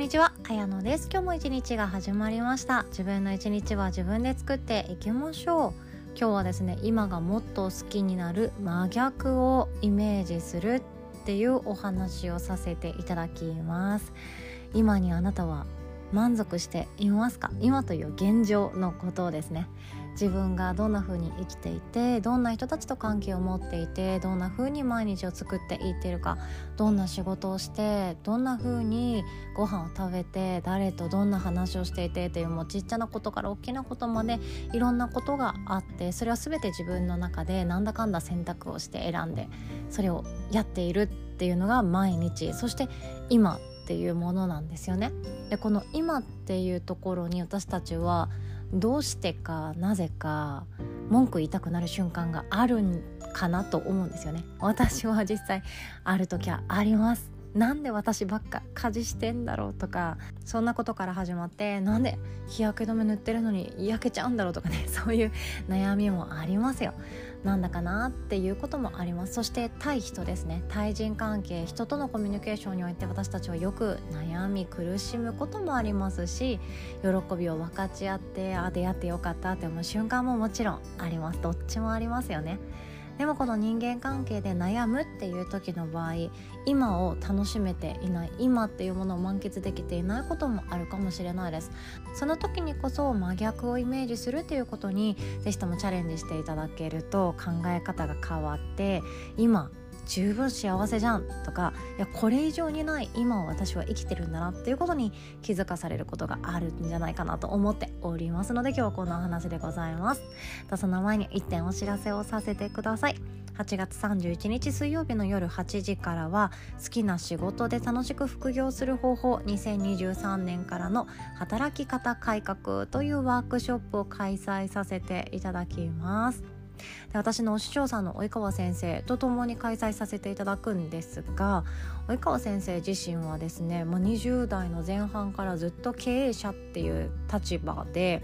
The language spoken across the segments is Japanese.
んにちは、あやのです。今日も一日が始まりました。自分の一日は自分で作っていきましょう。今日はですね今がもっと好きになる真逆をイメージするっていうお話をさせていただきます。今にあなたは満足していますか？今という現状のことをですね。自分がどんな風に生きていてどんな人たちと関係を持っていてどんな風に毎日を作っていってるかどんな仕事をしてどんな風にご飯を食べて誰とどんな話をしていてというもうちっちゃなことから大きなことまでいろんなことがあってそれは全て自分の中でなんだかんだ選択をして選んでそれをやっているっていうのが毎日そして今っていうものなんですよね。でこの今っていうところに私たちはどうしてかなぜか文句言いたくなる瞬間があるんかなと思うんですよね。私は実際ある時はあります。なんで私ばっか家事してんだろうとかそんなことから始まってなんで日焼け止め塗ってるのに焼けちゃうんだろうとかねそういう悩みもありますよ。なんだかなっていうこともあります。そして対人ですね。対人関係人とのコミュニケーションにおいて私たちはよく悩み苦しむこともありますし喜びを分かち合ってあ出会ってよかったって思う瞬間ももちろんあります。どっちもありますよね。でもこの人間関係で悩むっていう時の場合今を楽しめていない今っていうものを満喫できていないこともあるかもしれないです。その時にこそ真逆をイメージするっていうことに是非ともチャレンジしていただけると考え方が変わって今十分幸せじゃんとかいやこれ以上にない今私は生きてるんだなっていうことに気づかされることがあるんじゃないかなと思っておりますので今日はこんなお話でございます。その前に1点お知らせをさせてください。8月31日水曜日の夜8時からは好きな仕事で楽しく副業する方法2023年からの働き方改革というワークショップを開催させていただきます。で私のお師匠さんの及川先生と共に開催させていただくんですが及川先生自身はですね、まあ、20代の前半からずっと経営者っていう立場で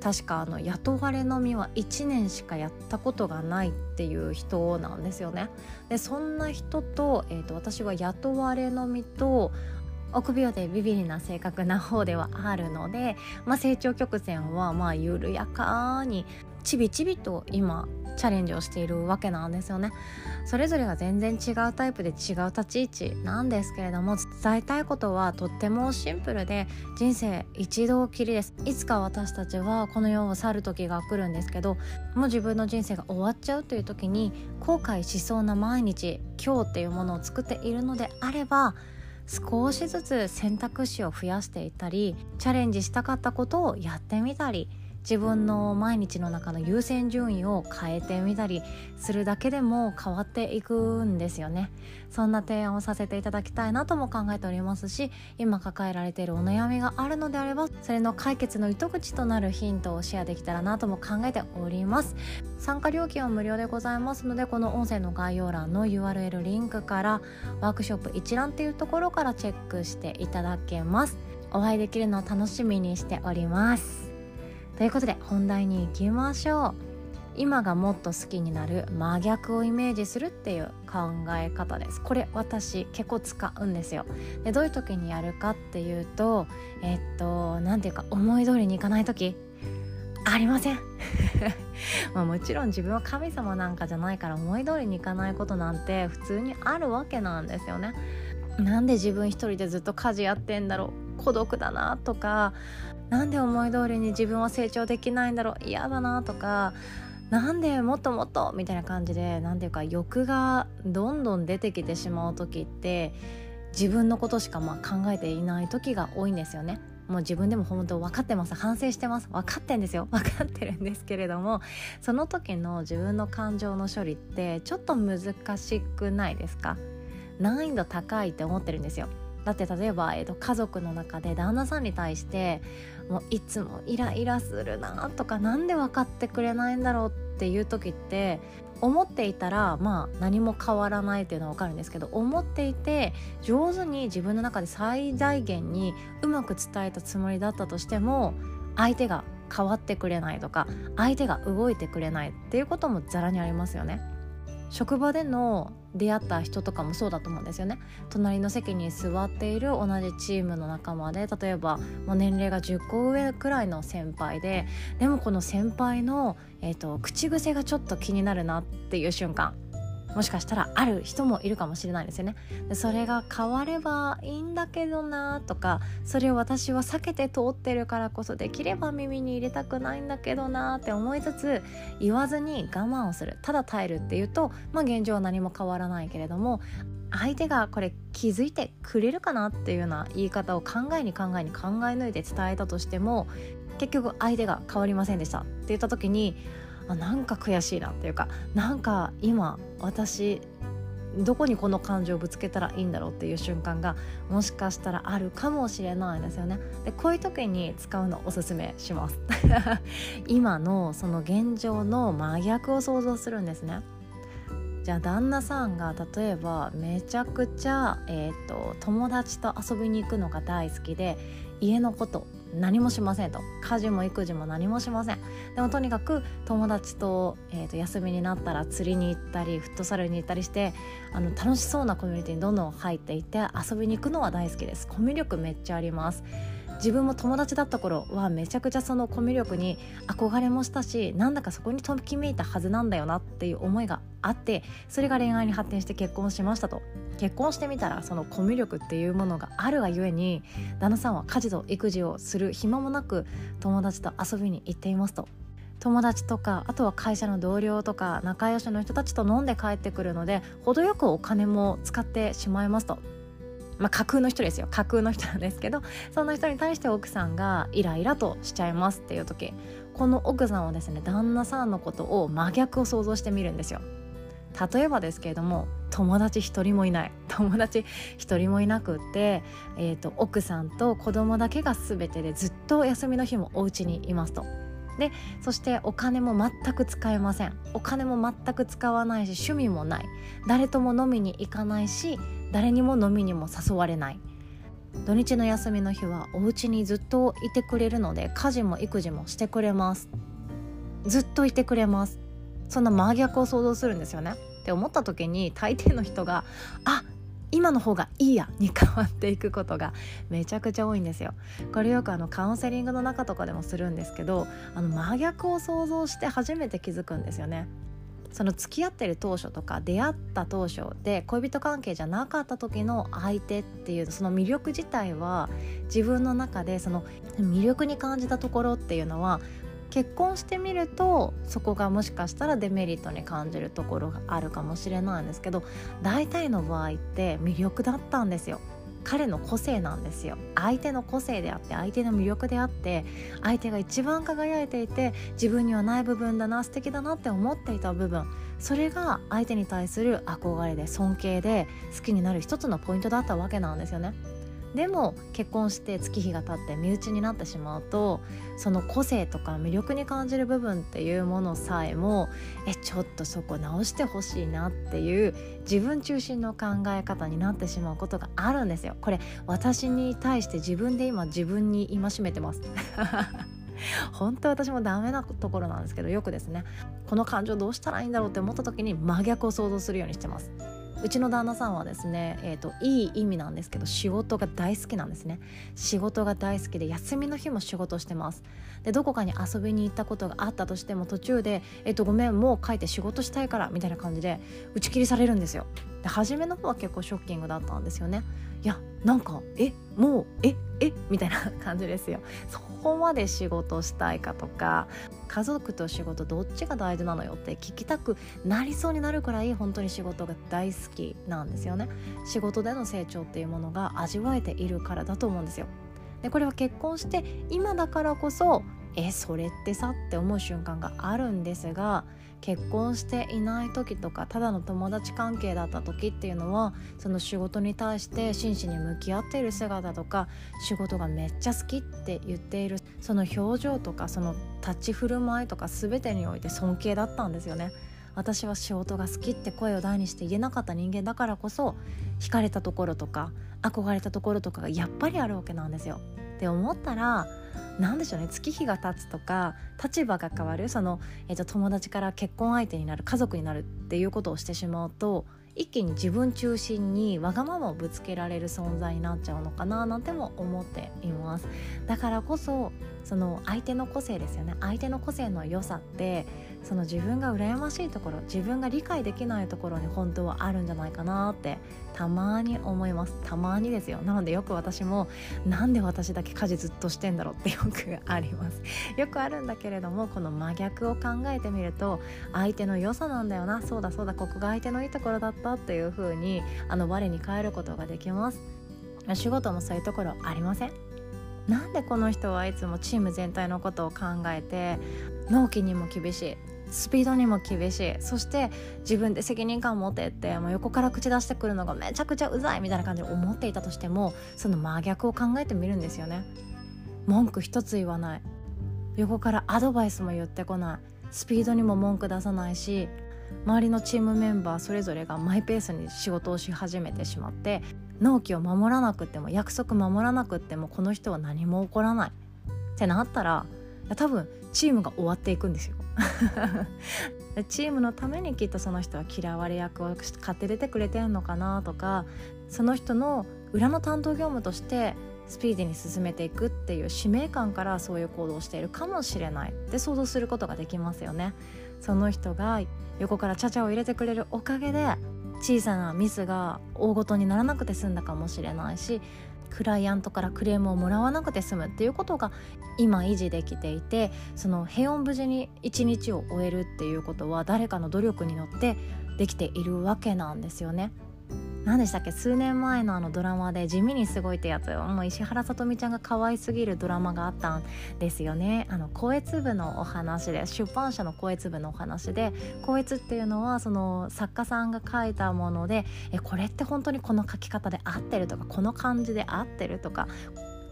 確かあの雇われのみは1年しかやったことがないっていう人なんですよね。でそんな人と,、えーと、私は雇われのみと臆病でビビりな性格な方ではあるので、まあ、成長曲線はまあ緩やかにちびちびと今チャレンジをしているわけなんですよね。それぞれが全然違うタイプで違う立ち位置なんですけれども伝えたいことはとってもシンプルで人生一度きりです。いつか私たちはこの世を去る時が来るんですけどもう自分の人生が終わっちゃうという時に後悔しそうな毎日今日っていうものを作っているのであれば少しずつ選択肢を増やしていったりチャレンジしたかったことをやってみたり自分の毎日の中の優先順位を変えてみたりするだけでも変わっていくんですよね。そんな提案をさせていただきたいなとも考えておりますし今抱えられているお悩みがあるのであればそれの解決の糸口となるヒントをシェアできたらなとも考えております。参加料金は無料でございますのでこの音声の概要欄の URL リンクからワークショップ一覧っていうところからチェックしていただけます。お会いできるのを楽しみにしております。ということで本題に行きましょう。今がもっと好きになる真逆をイメージするっていう考え方です。これ私結構使うんですよ。でどういう時にやるかっていうとえっと何ていうか思い通りにいかない時ありません。まあもちろん自分は神様なんかじゃないから思い通りにいかないことなんて普通にあるわけなんですよね。なんで自分一人でずっと家事やってんだろう。孤独だなとかなんで思い通りに自分は成長できないんだろう嫌だなとかなんでもっともっとみたいな感じで何ていうか欲がどんどん出てきてしまう時って自分のことしかまあ考えていない時が多いんですよね。もう自分でも本当分かってます反省してます分かってんですよ分かってるんですけれどもその時の自分の感情の処理ってちょっと難しくないですか？難易度高いって思ってるんですよだって例えば、えーと、家族の中で旦那さんに対してもういつもイライラするなとか何で分かってくれないんだろうっていう時って思っていたらまあ何も変わらないっていうのは分かるんですけど思っていて上手に自分の中で最大限にうまく伝えたつもりだったとしても相手が変わってくれないとか相手が動いてくれないっていうこともざらにありますよね。職場での出会った人とかもそうだと思うんですよね。隣の席に座っている同じチームの仲間で例えばもう年齢が10個上くらいの先輩ででもこの先輩の、えーと口癖がちょっと気になるなっていう瞬間。もしかしたらある人もいるかもしれないですよね。それが変わればいいんだけどなとかそれを私は避けて通ってるからこそできれば耳に入れたくないんだけどなって思いつつ言わずに我慢をする。ただ耐えるっていうと、まあ、現状は何も変わらないけれども相手がこれ気づいてくれるかなっていうような言い方を考えに考えに考え抜いて伝えたとしても結局相手が変わりませんでしたって言った時にあなんか悔しいなっていうかなんか今私どこにこの感情をぶつけたらいいんだろうっていう瞬間がもしかしたらあるかもしれないですよね。でこういう時に使うのおすすめします。今のその現状の真逆を想像するんですね。じゃあ旦那さんが例えばめちゃくちゃ、えーと友達と遊びに行くのが大好きで家のこと何もしませんと。家事も育児も何もしません。でもとにかく友達と,、えーと、休みになったら釣りに行ったりフットサルに行ったりしてあの楽しそうなコミュニティにどんどん入っていって遊びに行くのは大好きです。コミュ力めっちゃあります。自分も友達だった頃はめちゃくちゃそのコミュ力に憧れもしたしなんだかそこにときめいたはずなんだよなっていう思いがあってそれが恋愛に発展して結婚しましたと。結婚してみたらそのコミュ力っていうものがあるがゆえに旦那さんは家事と育児をする暇もなく友達と遊びに行っていますと。友達とかあとは会社の同僚とか仲良しの人たちと飲んで帰ってくるので程よくお金も使ってしまいますと。まあ、架空の人ですよ。架空の人なんですけどそんな人に対して奥さんがイライラとしちゃいますっていう時この奥さんはですね旦那さんのことを真逆を想像してみるんですよ。例えばですけれども友達一人もいない。友達一人もいなくって、えーと、奥さんと子供だけが全てでずっと休みの日もお家にいますと。でそしてお金も全く使えません。お金も全く使わないし趣味もない。誰とも飲みに行かないし誰にも飲みにも誘われない。土日の休みの日はお家にずっといてくれるので家事も育児もしてくれます。ずっといてくれます。そんな真逆を想像するんですよね。って思った時に大抵の人があ今の方がいいやに変わっていくことがめちゃくちゃ多いんですよ。これよくあのカウンセリングの中とかでもするんですけどあの真逆を想像して初めて気づくんですよね。その付き合ってる当初とか出会った当初で恋人関係じゃなかった時の相手っていうその魅力自体は自分の中でその魅力に感じたところっていうのは結婚してみるとそこがもしかしたらデメリットに感じるところがあるかもしれないんですけど大体の場合って魅力だったんですよ。彼の個性なんですよ相手の個性であって相手の魅力であって相手が一番輝いていて自分にはない部分だな素敵だなって思っていた部分それが相手に対する憧れで尊敬で好きになる一つのポイントだったわけなんですよね。でも結婚して月日が経って身内になってしまうとその個性とか魅力に感じる部分っていうものさえもえちょっとそこ直してほしいなっていう自分中心の考え方になってしまうことがあるんですよ。これ私に対して自分で今自分に戒めてます。本当私もダメなところなんですけどよくですねこの感情どうしたらいいんだろうって思った時に真逆を想像するようにしてますうちの旦那さんはですね、えーと、いい意味なんですけど仕事が大好きなんですね。仕事が大好きで休みの日も仕事してます。でどこかに遊びに行ったことがあったとしても途中で「えっ、ー、とごめんもう帰って仕事したいから」みたいな感じで打ち切りされるんですよ。で初めの方は結構ショッキングだったんですよね。いやなんかえもうええみたいな 感じですよ。そこまで仕事したいかとか家族と仕事どっちが大事なのよって聞きたくなりそうになるくらい本当に仕事が大好きなんですよね。仕事での成長っていうものが味わえているからだと思うんですよ。でこれは結婚して今だからこそえそれってさって思う瞬間があるんですが結婚していない時とかただの友達関係だった時っていうのはその仕事に対して真摯に向き合っている姿とか仕事がめっちゃ好きって言っているその表情とかその立ち振る舞いとか全てにおいて尊敬だったんですよね。私は仕事が好きって声を大にして言えなかった人間だからこそ惹かれたところとか憧れたところとかがやっぱりあるわけなんですよ。って思ったら何でしょうね月日が経つとか立場が変わるその、えーと、友達から結婚相手になる家族になるっていうことをしてしまうと一気に自分中心にわがままをぶつけられる存在になっちゃうのかななんても思っています。だからこそその相手の個性ですよね。相手の個性の良さってその自分が羨ましいところ自分が理解できないところに本当はあるんじゃないかなってたまに思います。たまにですよ。なのでよく私もなんで私だけ家事ずっとしてんだろうってよくあります。よくあるんだけれどもこの真逆を考えてみると相手の良さなんだよな。そうだそうだここが相手のいいところだったっていう風にあの我に変えることができます。仕事もそういうところありません。なんでこの人はいつもチーム全体のことを考えて納期にも厳しいスピードにも厳しいそして自分で責任感を持てってもう横から口出してくるのがめちゃくちゃうざいみたいな感じで思っていたとしてもその真逆を考えてみるんですよね。文句一つ言わない。横からアドバイスも言ってこない。スピードにも文句出さないし周りのチームメンバーそれぞれがマイペースに仕事をし始めてしまって納期を守らなくても約束守らなくてもこの人は何も起こらない。ってなったら多分チームが終わっていくんですよ。チームのためにきっとその人は嫌われ役を買って出てくれてるのかなとかその人の裏の担当業務としてスピーディーに進めていくっていう使命感からそういう行動をしているかもしれない。って想像することができますよね。その人が横からちゃちゃを入れてくれるおかげで小さなミスが大ごとにならなくて済んだかもしれないしクライアントからクレームをもらわなくて済むっていうことが今維持できていてその平穏無事に一日を終えるっていうことは誰かの努力によってできているわけなんですよね。何でしたっけ？数年前のあのドラマで「地味にすごい」ってやつ。もう石原さとみちゃんが可愛すぎるドラマがあったんですよね。あの高越部のお話で出版社の高越部のお話で高越っていうのはその作家さんが書いたものでえこれって本当にこの書き方で合ってるとかこの感じで合ってるとか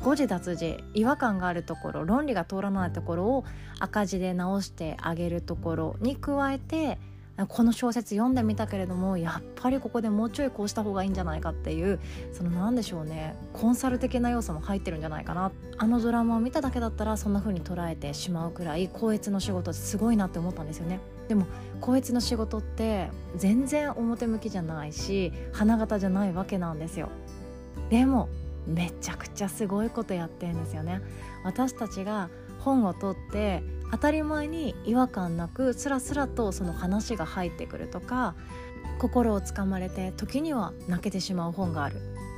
誤字脱字違和感があるところ論理が通らないところを赤字で直してあげるところに加えてこの小説読んでみたけれどもやっぱりここでもうちょいこうした方がいいんじゃないかっていうその何でしょうねコンサル的な要素も入ってるんじゃないかな。あのドラマを見ただけだったらそんな風に捉えてしまうくらい光悦の仕事ってすごいなって思ったんですよね。でも光悦の仕事って全然表向きじゃないし花形じゃないわけなんですよ。でもめちゃくちゃすごいことやってるんですよね。私たちが本を取って当たり前に違和感なくスラスラとその話が入ってくるとか心をつかまれて時には泣けてしまう本がある。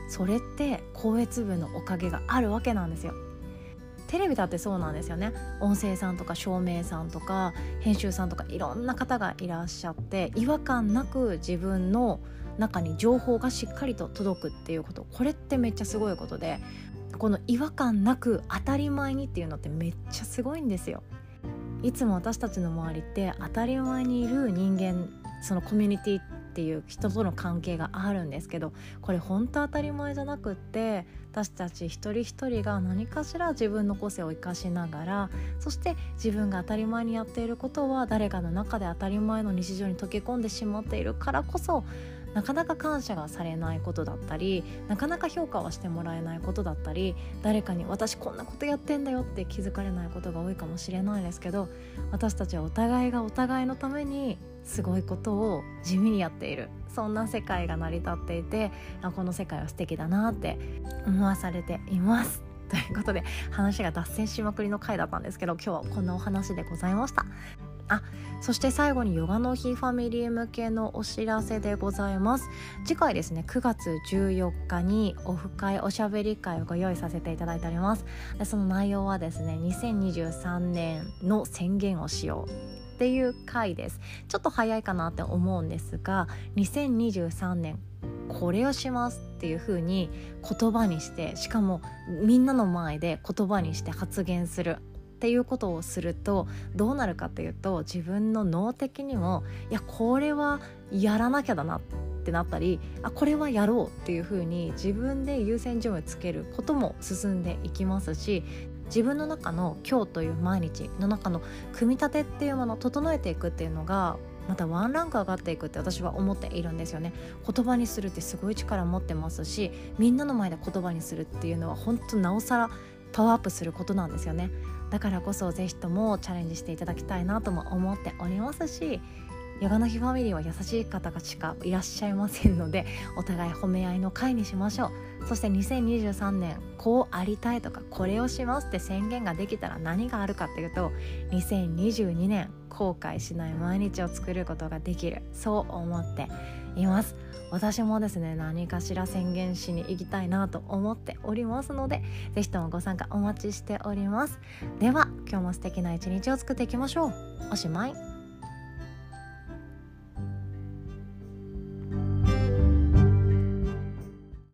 それって光悦部のおかげがあるわけなんですよ。テレビだってそうなんですよね。音声さんとか照明さんとか編集さんとかいろんな方がいらっしゃって違和感なく自分の中に情報がしっかりと届くっていうこと。これってめっちゃすごいことでこの違和感なく当たり前にっていうのってめっちゃすごいんですよ。いつも私たちの周りって当たり前にいる人間そのコミュニティっていう人との関係があるんですけどこれ本当当たり前じゃなくって私たち一人一人が何かしら自分の個性を生かしながらそして自分が当たり前にやっていることは誰かの中で当たり前の日常に溶け込んでしまっているからこそなかなか感謝がされないことだったりなかなか評価はしてもらえないことだったり誰かに私こんなことやってんだよって気づかれないことが多いかもしれないですけど私たちはお互いがお互いのためにすごいことを地味にやっているそんな世界が成り立っていてこの世界は素敵だなって思わされています。ということで話が脱線しまくりの回だったんですけど今日はこんなお話でございましたあそして最後にヨガの日ファミリー向けのお知らせでございます。次回ですね9月14日にオフ会おしゃべり会をご用意させていただいております。でその内容はですね2023年の宣言をしようっていう回です。ちょっと早いかなって思うんですが2023年これをしますっていう風に言葉にしてしかもみんなの前で言葉にして発言するっていうことをするとどうなるかっていうと自分の脳的にもいやこれはやらなきゃだなってなったりあこれはやろうっていうふうに自分で優先順位をつけることも進んでいきますし自分の中の今日という毎日の中の組み立てっていうものを整えていくっていうのがまたワンランク上がっていくって私は思っているんですよね。言葉にするってすごい力持ってますしみんなの前で言葉にするっていうのは本当なおさらパワーアップすることなんですよね。だからこそ是非ともチャレンジしていただきたいなとも思っておりますしヨガの日ファミリーは優しい方がしかいらっしゃいませんので お互い褒め合いの会にしましょう。そして2023年こうありたいとかこれをしますって宣言ができたら何があるかっていうと2022年後悔しない毎日を作ることができる。そう思っています。私もですね何かしら宣言しに行きたいなと思っておりますので是非ともご参加お待ちしております。では今日も素敵な一日を作っていきましょう。おしまい。